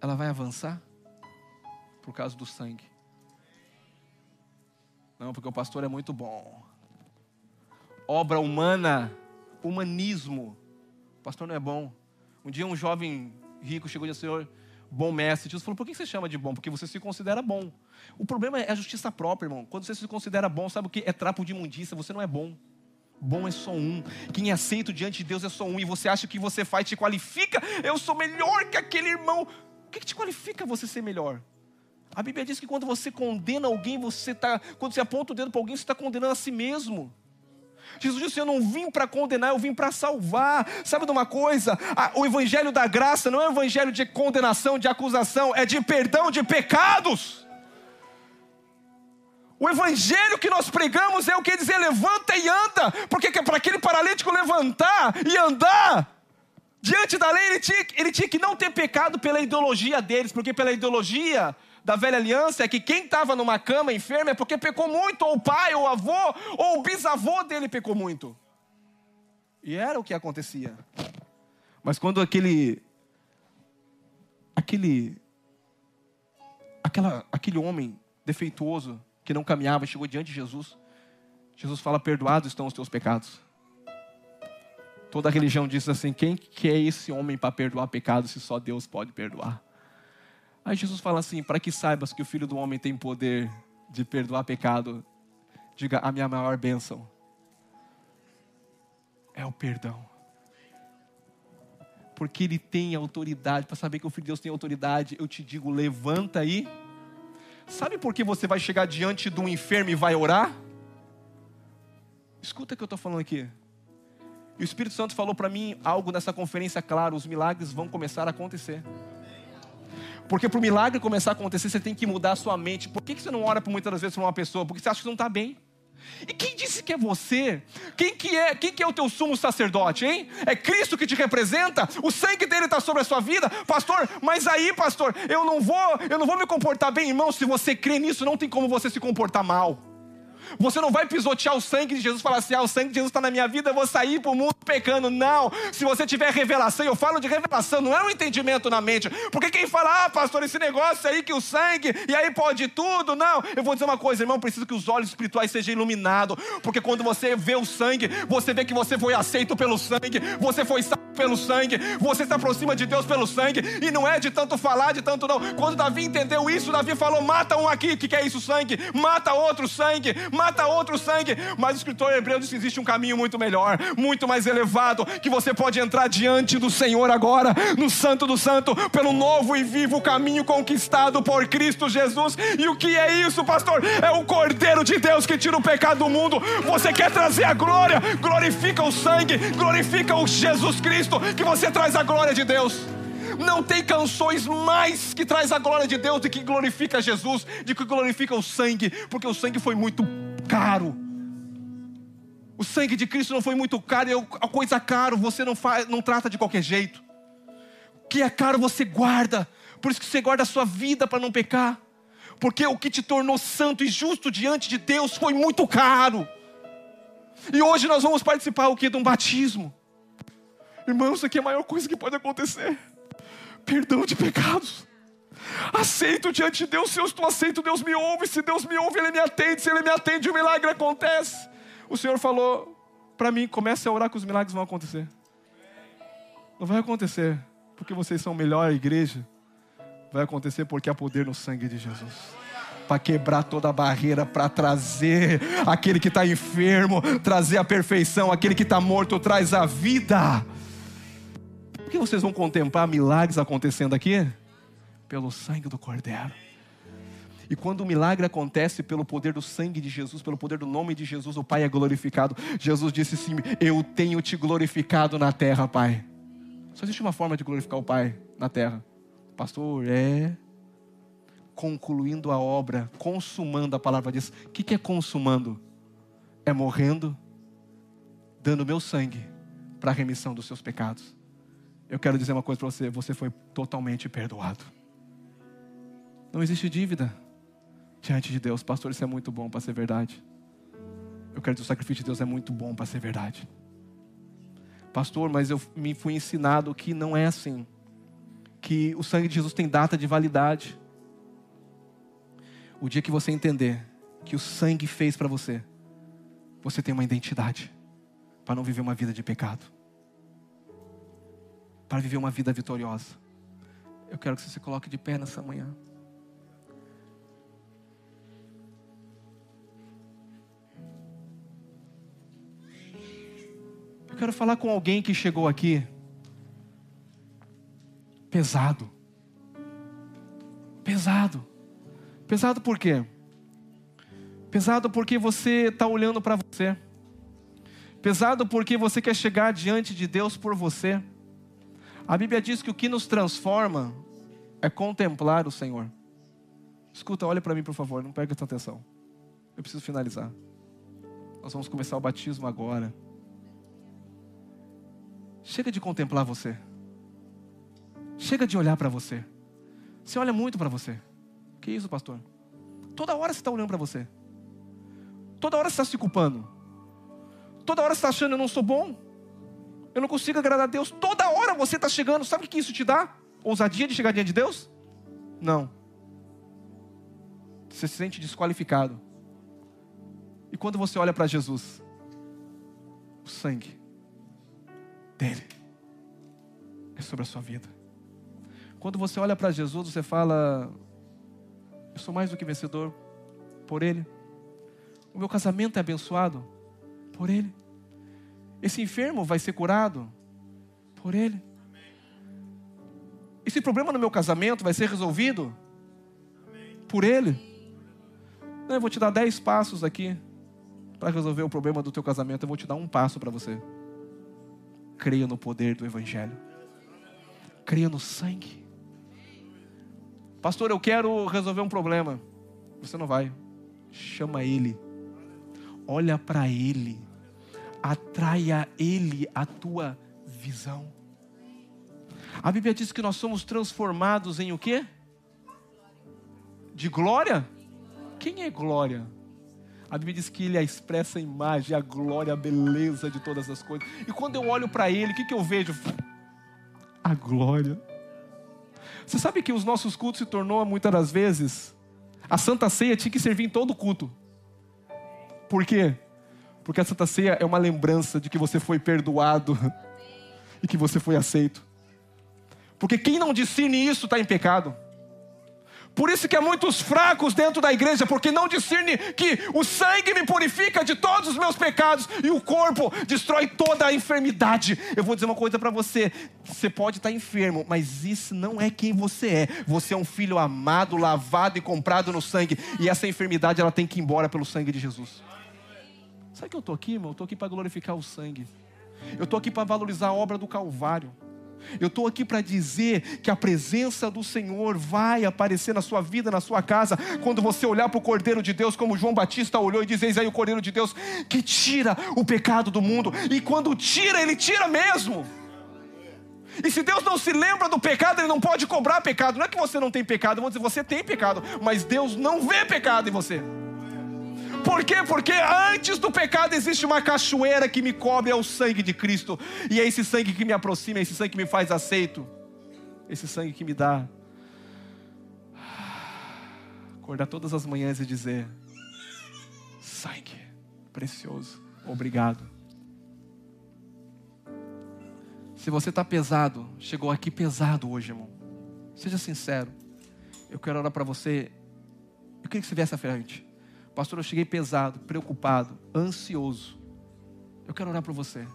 ela vai avançar? Por causa do sangue. Não, porque o pastor é muito bom. Obra humana, humanismo. O pastor não é bom. Um dia um jovem rico chegou e disse, Senhor, bom mestre. Jesus falou, por que você chama de bom? Porque você se considera bom. O problema é a justiça própria, irmão. Quando você se considera bom, sabe o que? É trapo de imundícia, você não é bom. Bom é só um. Quem é aceito diante de Deus é só um. E você acha que você faz te qualifica? Eu sou melhor que aquele irmão. O que, que te qualifica você ser melhor? A Bíblia diz que quando você condena alguém, você está. Quando você aponta o dedo para alguém, você está condenando a si mesmo. Jesus disse: Eu não vim para condenar, eu vim para salvar. Sabe de uma coisa? O evangelho da graça não é um evangelho de condenação, de acusação, é de perdão de pecados. O evangelho que nós pregamos é o que dizer levanta e anda, porque para aquele paralítico levantar e andar, diante da lei ele tinha, ele tinha que não ter pecado pela ideologia deles, porque pela ideologia da velha aliança é que quem estava numa cama enfermo é porque pecou muito, ou o pai, ou o avô, ou o bisavô dele pecou muito. E era o que acontecia. Mas quando aquele aquele aquela, aquele homem defeituoso que não caminhava chegou diante de Jesus, Jesus fala: "Perdoados estão os teus pecados". Toda a religião diz assim: quem que é esse homem para perdoar pecados se só Deus pode perdoar? Aí Jesus fala assim: para que saibas que o Filho do Homem tem poder de perdoar pecado, diga: a minha maior bênção é o perdão. Porque Ele tem autoridade, para saber que o Filho de Deus tem autoridade, eu te digo: levanta aí. Sabe por que você vai chegar diante de um enfermo e vai orar? Escuta o que eu estou falando aqui. E o Espírito Santo falou para mim algo nessa conferência claro: os milagres vão começar a acontecer. Porque para o milagre começar a acontecer, você tem que mudar a sua mente. Por que você não ora por muitas das vezes para uma pessoa? Porque você acha que não está bem. E quem disse que é você? Quem que é? Quem que é o teu sumo sacerdote, hein? É Cristo que te representa? O sangue dele está sobre a sua vida, pastor? Mas aí, pastor, eu não vou, eu não vou me comportar bem, irmão. Se você crê nisso, não tem como você se comportar mal. Você não vai pisotear o sangue de Jesus e falar assim: ah, o sangue de Jesus está na minha vida, eu vou sair para o mundo pecando. Não. Se você tiver revelação, eu falo de revelação, não é um entendimento na mente. Porque quem fala, ah, pastor, esse negócio aí que o sangue, e aí pode tudo. Não. Eu vou dizer uma coisa, irmão, preciso que os olhos espirituais sejam iluminados. Porque quando você vê o sangue, você vê que você foi aceito pelo sangue, você foi salvo pelo sangue, você se aproxima de Deus pelo sangue, e não é de tanto falar, de tanto não. Quando Davi entendeu isso, Davi falou: mata um aqui, que é isso, sangue? Mata outro sangue, mata outro sangue. Mas o escritor hebreu diz que existe um caminho muito melhor, muito mais elevado, que você pode entrar diante do Senhor agora, no Santo do Santo, pelo novo e vivo caminho conquistado por Cristo Jesus. E o que é isso, pastor? É o Cordeiro de Deus que tira o pecado do mundo. Você quer trazer a glória? Glorifica o sangue, glorifica o Jesus Cristo, que você traz a glória de Deus. Não tem canções mais que traz a glória de Deus de que glorifica Jesus, de que glorifica o sangue, porque o sangue foi muito caro. O sangue de Cristo não foi muito caro, é a coisa caro você não faz, não trata de qualquer jeito. O que é caro você guarda. Por isso que você guarda a sua vida para não pecar. Porque o que te tornou santo e justo diante de Deus foi muito caro. E hoje nós vamos participar o que de um batismo. Irmãos, isso aqui é a maior coisa que pode acontecer. Perdão de pecados. Aceito diante de Deus, se eu estou aceito, Deus me ouve. Se Deus me ouve, Ele me atende. Se Ele me atende, o milagre acontece. O Senhor falou para mim: comece a orar que os milagres vão acontecer. Não vai acontecer porque vocês são melhor igreja. Vai acontecer porque há poder no sangue de Jesus para quebrar toda a barreira, para trazer aquele que está enfermo, trazer a perfeição, aquele que está morto, traz a vida. Por que vocês vão contemplar milagres acontecendo aqui? Pelo sangue do Cordeiro. E quando o milagre acontece pelo poder do sangue de Jesus, pelo poder do nome de Jesus, o Pai é glorificado. Jesus disse assim: Eu tenho te glorificado na terra, Pai. Só existe uma forma de glorificar o Pai na terra. Pastor, é concluindo a obra, consumando a palavra diz. O que é consumando? É morrendo, dando meu sangue para a remissão dos seus pecados. Eu quero dizer uma coisa para você: você foi totalmente perdoado. Não existe dívida diante de Deus. Pastor, isso é muito bom para ser verdade. Eu quero dizer, o sacrifício de Deus é muito bom para ser verdade. Pastor, mas eu me fui ensinado que não é assim. Que o sangue de Jesus tem data de validade. O dia que você entender que o sangue fez para você, você tem uma identidade para não viver uma vida de pecado, para viver uma vida vitoriosa. Eu quero que você se coloque de pé nessa manhã. Eu quero falar com alguém que chegou aqui pesado. Pesado. Pesado por quê? Pesado porque você está olhando para você. Pesado porque você quer chegar diante de Deus por você. A Bíblia diz que o que nos transforma é contemplar o Senhor. Escuta, olha para mim, por favor, não perca tua atenção. Eu preciso finalizar. Nós vamos começar o batismo agora. Chega de contemplar você. Chega de olhar para você. Você olha muito para você. Que isso, pastor? Toda hora você está olhando para você. Toda hora você está se culpando. Toda hora você está achando eu não sou bom. Eu não consigo agradar a Deus. Toda hora você está chegando. Sabe o que isso te dá? Ousadia de chegar diante de Deus? Não. Você se sente desqualificado. E quando você olha para Jesus, o sangue dele é sobre a sua vida. Quando você olha para Jesus, você fala: Eu sou mais do que vencedor por Ele. O meu casamento é abençoado por Ele. Esse enfermo vai ser curado por Ele. Esse problema no meu casamento vai ser resolvido por Ele. Não, eu vou te dar dez passos aqui para resolver o problema do teu casamento. Eu vou te dar um passo para você. Creia no poder do Evangelho. Creia no sangue. Pastor, eu quero resolver um problema. Você não vai. Chama Ele. Olha para Ele. Atraia Ele a tua visão. A Bíblia diz que nós somos transformados em o quê? De glória? Quem é glória? A Bíblia diz que Ele é a expressa imagem, a glória, a beleza de todas as coisas. E quando eu olho para Ele, o que, que eu vejo? A glória. Você sabe que os nossos cultos se tornou muitas das vezes a Santa Ceia tinha que servir em todo culto. Por quê? Porque a Santa Ceia é uma lembrança de que você foi perdoado <laughs> e que você foi aceito. Porque quem não discerne isso está em pecado. Por isso que há muitos fracos dentro da igreja, porque não discerne que o sangue me purifica de todos os meus pecados e o corpo destrói toda a enfermidade. Eu vou dizer uma coisa para você: você pode estar enfermo, mas isso não é quem você é. Você é um filho amado, lavado e comprado no sangue, e essa enfermidade ela tem que ir embora pelo sangue de Jesus. Sabe que eu estou aqui, irmão? Eu estou aqui para glorificar o sangue. Eu estou aqui para valorizar a obra do Calvário. Eu estou aqui para dizer que a presença do Senhor vai aparecer na sua vida, na sua casa, quando você olhar para o Cordeiro de Deus, como João Batista olhou e diz: Eis aí o Cordeiro de Deus que tira o pecado do mundo, e quando tira, ele tira mesmo. E se Deus não se lembra do pecado, Ele não pode cobrar pecado. Não é que você não tem pecado, vou dizer, você tem pecado, mas Deus não vê pecado em você. Por quê? Porque antes do pecado existe uma cachoeira que me cobre, é o sangue de Cristo. E é esse sangue que me aproxima, é esse sangue que me faz aceito. Esse sangue que me dá acordar todas as manhãs e dizer: sangue precioso, obrigado. Se você está pesado, chegou aqui pesado hoje, irmão. Seja sincero. Eu quero orar para você. Eu queria que você viesse à frente. Pastor, eu cheguei pesado, preocupado, ansioso. Eu quero orar por você.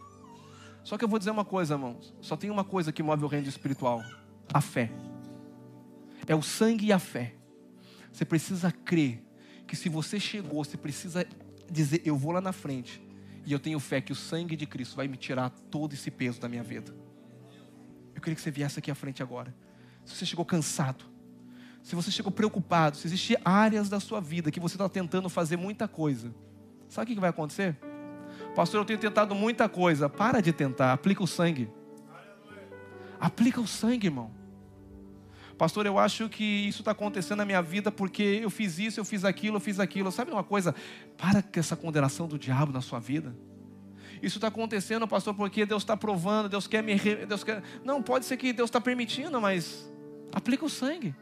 Só que eu vou dizer uma coisa, irmãos. Só tem uma coisa que move o reino espiritual: a fé. É o sangue e a fé. Você precisa crer que se você chegou, você precisa dizer: Eu vou lá na frente. E eu tenho fé que o sangue de Cristo vai me tirar todo esse peso da minha vida. Eu queria que você viesse aqui à frente agora. Se você chegou cansado, se você chegou preocupado, se existem áreas da sua vida que você está tentando fazer muita coisa, sabe o que vai acontecer? Pastor, eu tenho tentado muita coisa. Para de tentar, aplica o sangue. Aplica o sangue, irmão. Pastor, eu acho que isso está acontecendo na minha vida porque eu fiz isso, eu fiz aquilo, eu fiz aquilo. Sabe uma coisa? Para com essa condenação do diabo na sua vida. Isso está acontecendo, pastor, porque Deus está provando, Deus quer me. Deus quer... Não, pode ser que Deus está permitindo, mas aplica o sangue.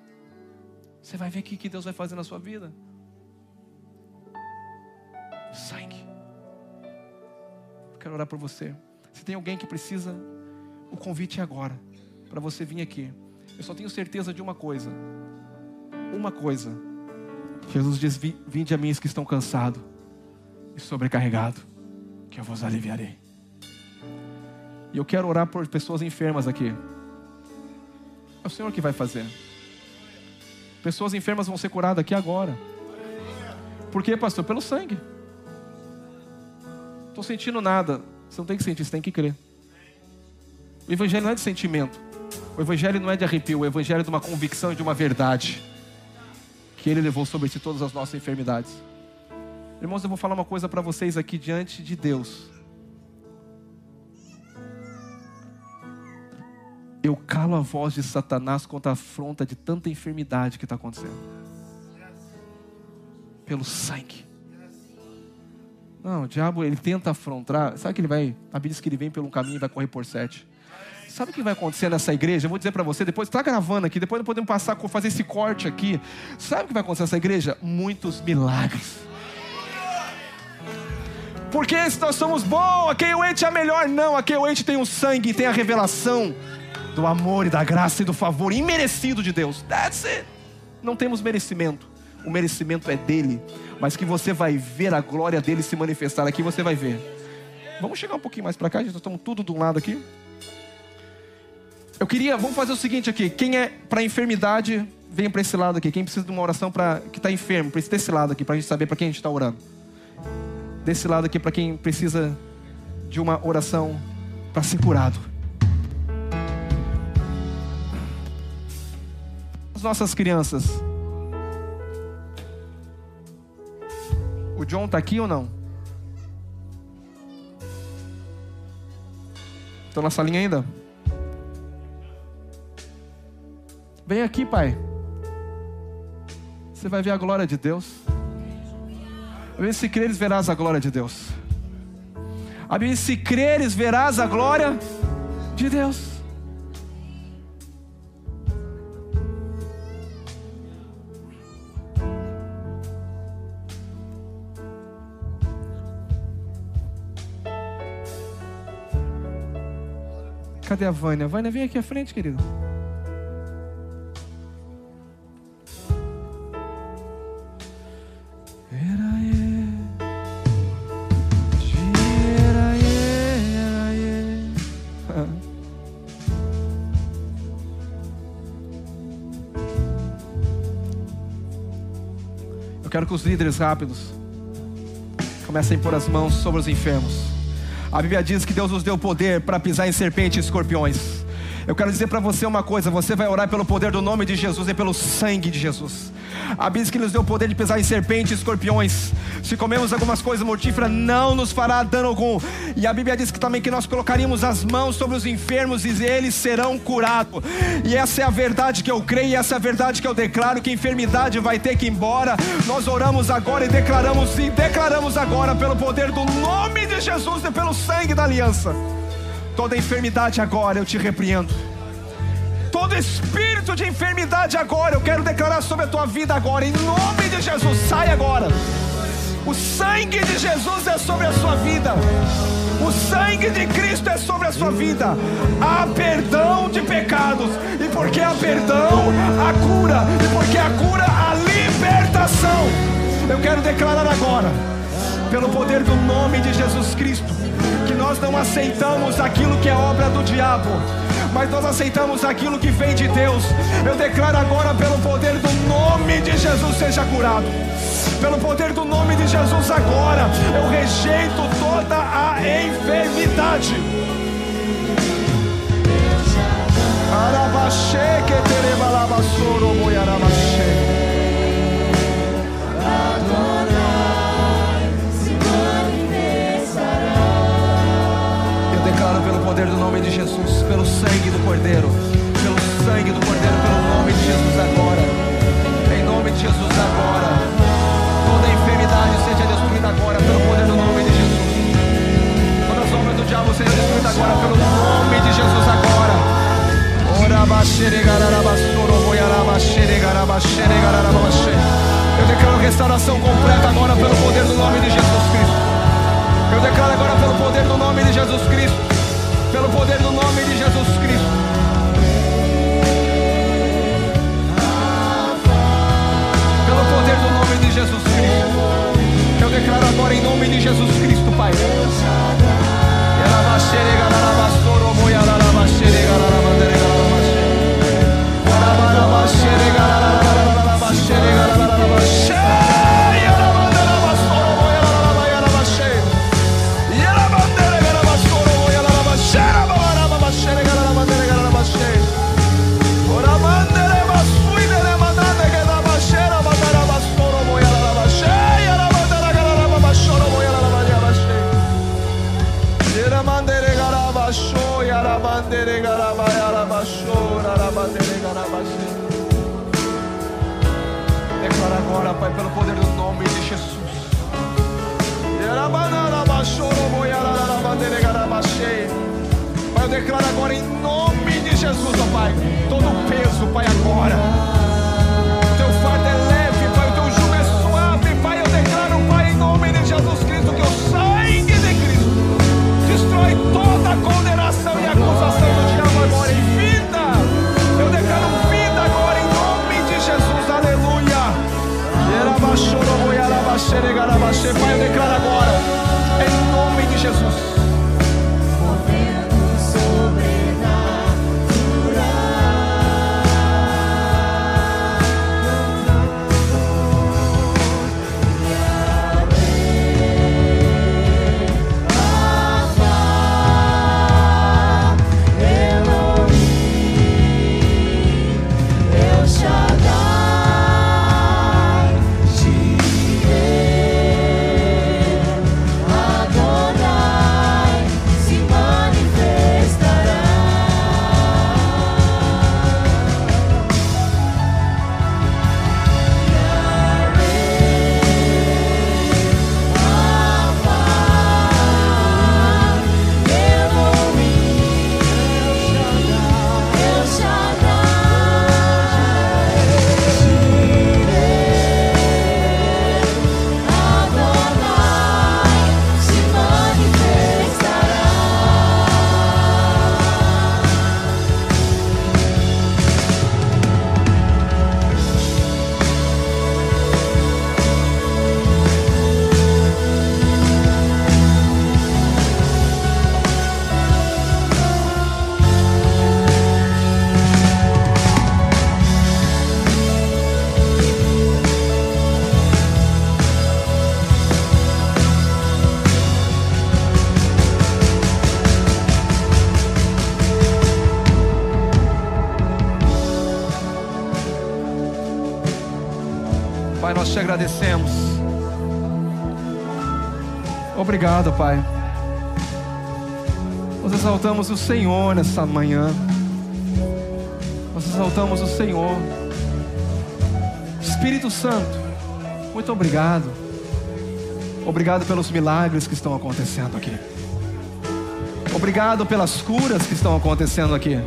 Você vai ver o que Deus vai fazer na sua vida. Sangue. Eu quero orar por você. Se tem alguém que precisa, o convite é agora. Para você vir aqui. Eu só tenho certeza de uma coisa. Uma coisa. Jesus diz: Vinde a mim que estão cansados e sobrecarregados, que eu vos aliviarei. E eu quero orar por pessoas enfermas aqui. É o Senhor que vai fazer. Pessoas enfermas vão ser curadas aqui agora. Por quê, pastor? Pelo sangue. Estou sentindo nada. Você não tem que sentir, você tem que crer. O evangelho não é de sentimento. O evangelho não é de arrepio. O evangelho é de uma convicção e de uma verdade. Que ele levou sobre si todas as nossas enfermidades. Irmãos, eu vou falar uma coisa para vocês aqui diante de Deus. Eu calo a voz de Satanás contra a afronta de tanta enfermidade que está acontecendo. pelo sangue. Não, o diabo ele tenta afrontar. Sabe que ele vai. A Bíblia diz que ele vem pelo caminho e vai correr por sete. Sabe o que vai acontecer nessa igreja? Eu vou dizer para você, depois está gravando aqui, depois não podemos passar, fazer esse corte aqui. Sabe o que vai acontecer nessa igreja? Muitos milagres. Porque se nós somos bons, a Keiwente é melhor, não. A Keiwente tem o sangue, tem a revelação do amor e da graça e do favor imerecido de Deus. That's it. Não temos merecimento. O merecimento é dele. Mas que você vai ver a glória dele se manifestar aqui, você vai ver. Vamos chegar um pouquinho mais para cá, gente. Estamos tudo de um lado aqui. Eu queria, vamos fazer o seguinte aqui. Quem é para enfermidade, venha para esse lado aqui. Quem precisa de uma oração para que está enfermo, precisa desse lado aqui, para a gente saber para quem a gente está orando. Desse lado aqui, para quem precisa de uma oração para ser curado. As nossas crianças. O John está aqui ou não? Estão na salinha ainda? Vem aqui, pai. Você vai ver a glória de Deus. Se creres, verás a glória de Deus. Se creres, verás a glória de Deus. Cadê a Vânia? Vânia, vem aqui à frente, querido. quero que os líderes rápidos comecem a pôr as mãos sobre os enfermos. A Bíblia diz que Deus nos deu poder para pisar em serpentes e escorpiões. Eu quero dizer para você uma coisa: você vai orar pelo poder do nome de Jesus e pelo sangue de Jesus. A Bíblia diz que nos deu o poder de pisar em serpentes e escorpiões. Se comermos algumas coisas mortíferas, não nos fará dano algum. E a Bíblia diz que também que nós colocaríamos as mãos sobre os enfermos e eles serão curados. E essa é a verdade que eu creio, e essa é a verdade que eu declaro: que a enfermidade vai ter que ir embora. Nós oramos agora e declaramos e declaramos agora pelo poder do nome de Jesus e pelo sangue da aliança. Toda enfermidade agora eu te repreendo. Todo espírito de enfermidade agora eu quero declarar sobre a tua vida agora. Em nome de Jesus, sai agora. O sangue de Jesus é sobre a sua vida. O sangue de Cristo é sobre a sua vida. Há perdão de pecados. E porque há perdão, há cura. E porque há cura, há libertação. Eu quero declarar agora, pelo poder do nome de Jesus Cristo que nós não aceitamos aquilo que é obra do diabo, mas nós aceitamos aquilo que vem de Deus. Eu declaro agora, pelo poder do nome de Jesus, seja curado. Pelo poder do nome de Jesus, agora eu rejeito toda a enfermidade. Arabaxê que terebalabassoro moiarabaxê. poder do nome de Jesus, pelo sangue do Cordeiro, pelo sangue do Cordeiro, pelo nome de Jesus agora. Em nome de Jesus agora. Seja destruída agora pelo nome de Jesus agora. Eu declaro restauração completa agora pelo poder do nome de Jesus Cristo. Eu declaro agora pelo poder do nome de Jesus Cristo pelo poder do nome de Jesus Cristo. Pelo poder do nome de Jesus Cristo. Eu declaro agora em nome de Jesus Cristo, Pai. Ela vai xeregar, ela vai soromo, ela vai xeregar, ela vai xeregar, ela vai Obrigado, Pai. Nós exaltamos o Senhor nessa manhã. Nós exaltamos o Senhor. Espírito Santo, muito obrigado. Obrigado pelos milagres que estão acontecendo aqui. Obrigado pelas curas que estão acontecendo aqui.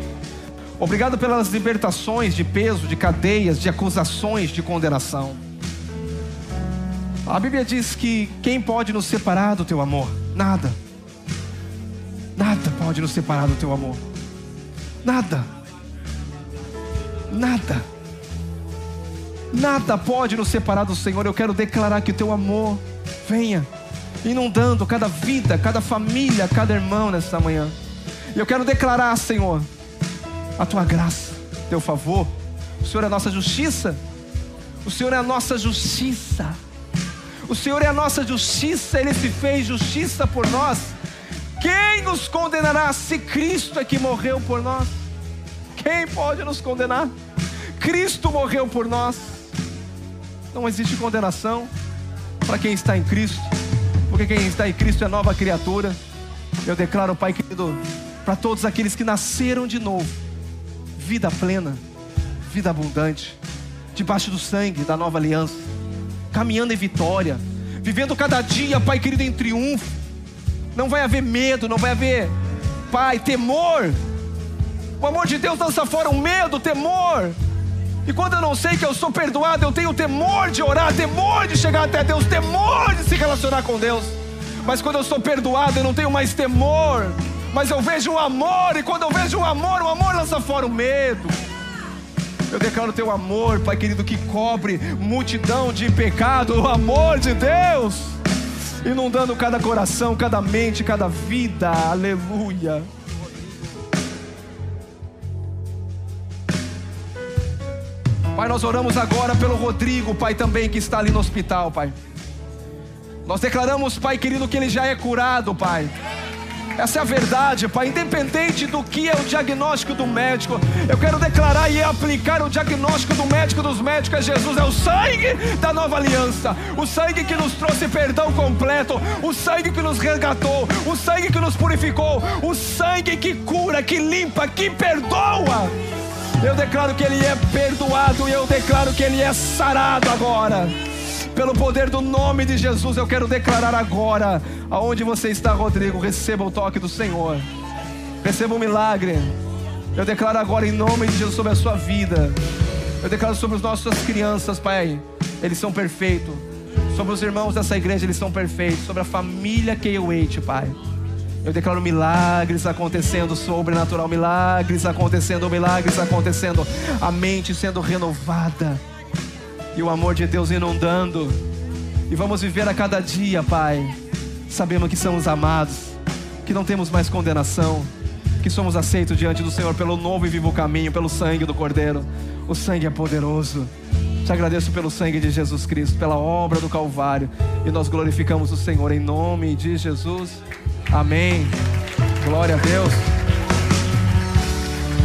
Obrigado pelas libertações de peso, de cadeias, de acusações, de condenação. A Bíblia diz que quem pode nos separar do teu amor? Nada. Nada pode nos separar do teu amor. Nada. Nada. Nada pode nos separar do Senhor. Eu quero declarar que o teu amor venha inundando cada vida, cada família, cada irmão nessa manhã. Eu quero declarar, Senhor, a tua graça, teu favor. O Senhor é a nossa justiça. O Senhor é a nossa justiça. O Senhor é a nossa justiça, Ele se fez justiça por nós. Quem nos condenará se Cristo é que morreu por nós? Quem pode nos condenar? Cristo morreu por nós. Não existe condenação para quem está em Cristo, porque quem está em Cristo é nova criatura. Eu declaro, Pai querido, para todos aqueles que nasceram de novo, vida plena, vida abundante, debaixo do sangue da nova aliança caminhando em vitória, vivendo cada dia, Pai querido, em triunfo. Não vai haver medo, não vai haver, Pai, temor. O amor de Deus lança fora o medo, o temor. E quando eu não sei que eu sou perdoado, eu tenho temor de orar, temor de chegar até Deus, temor de se relacionar com Deus. Mas quando eu sou perdoado, eu não tenho mais temor. Mas eu vejo o amor, e quando eu vejo o amor, o amor lança fora o medo. Eu declaro teu amor, Pai querido, que cobre multidão de pecado, o amor de Deus, inundando cada coração, cada mente, cada vida. Aleluia. Pai, nós oramos agora pelo Rodrigo, Pai, também que está ali no hospital, Pai. Nós declaramos, Pai querido, que ele já é curado, Pai. Essa é a verdade, Pai. Independente do que é o diagnóstico do médico, eu quero declarar e aplicar o diagnóstico do médico dos médicos é Jesus, é o sangue da nova aliança, o sangue que nos trouxe perdão completo, o sangue que nos resgatou, o sangue que nos purificou, o sangue que cura, que limpa, que perdoa. Eu declaro que ele é perdoado e eu declaro que ele é sarado agora. Pelo poder do nome de Jesus, eu quero declarar agora, aonde você está, Rodrigo, receba o toque do Senhor. Receba um milagre. Eu declaro agora em nome de Jesus sobre a sua vida. Eu declaro sobre as nossas crianças, Pai. Eles são perfeitos. Sobre os irmãos dessa igreja, eles são perfeitos. Sobre a família eite, Pai. Eu declaro milagres acontecendo, sobrenatural, milagres acontecendo, milagres acontecendo, a mente sendo renovada e o amor de Deus inundando. E vamos viver a cada dia, Pai, sabemos que somos amados, que não temos mais condenação, que somos aceitos diante do Senhor pelo novo e vivo caminho, pelo sangue do Cordeiro. O sangue é poderoso. Te agradeço pelo sangue de Jesus Cristo, pela obra do Calvário, e nós glorificamos o Senhor em nome de Jesus. Amém. Glória a Deus.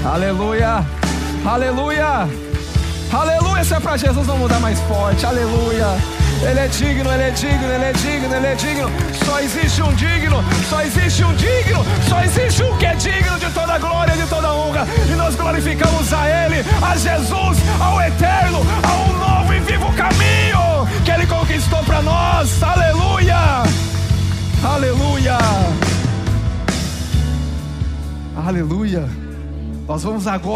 Aleluia. Aleluia. Aleluia. Se é para Jesus, vamos dar mais forte. Aleluia. Ele é digno, ele é digno, ele é digno, ele é digno. Só existe um digno, só existe um digno, só existe um que é digno de toda glória, de toda honra. E nós glorificamos a Ele, a Jesus, ao eterno, a um novo e vivo caminho que Ele conquistou para nós. Aleluia. Aleluia. Aleluia. Nós vamos agora.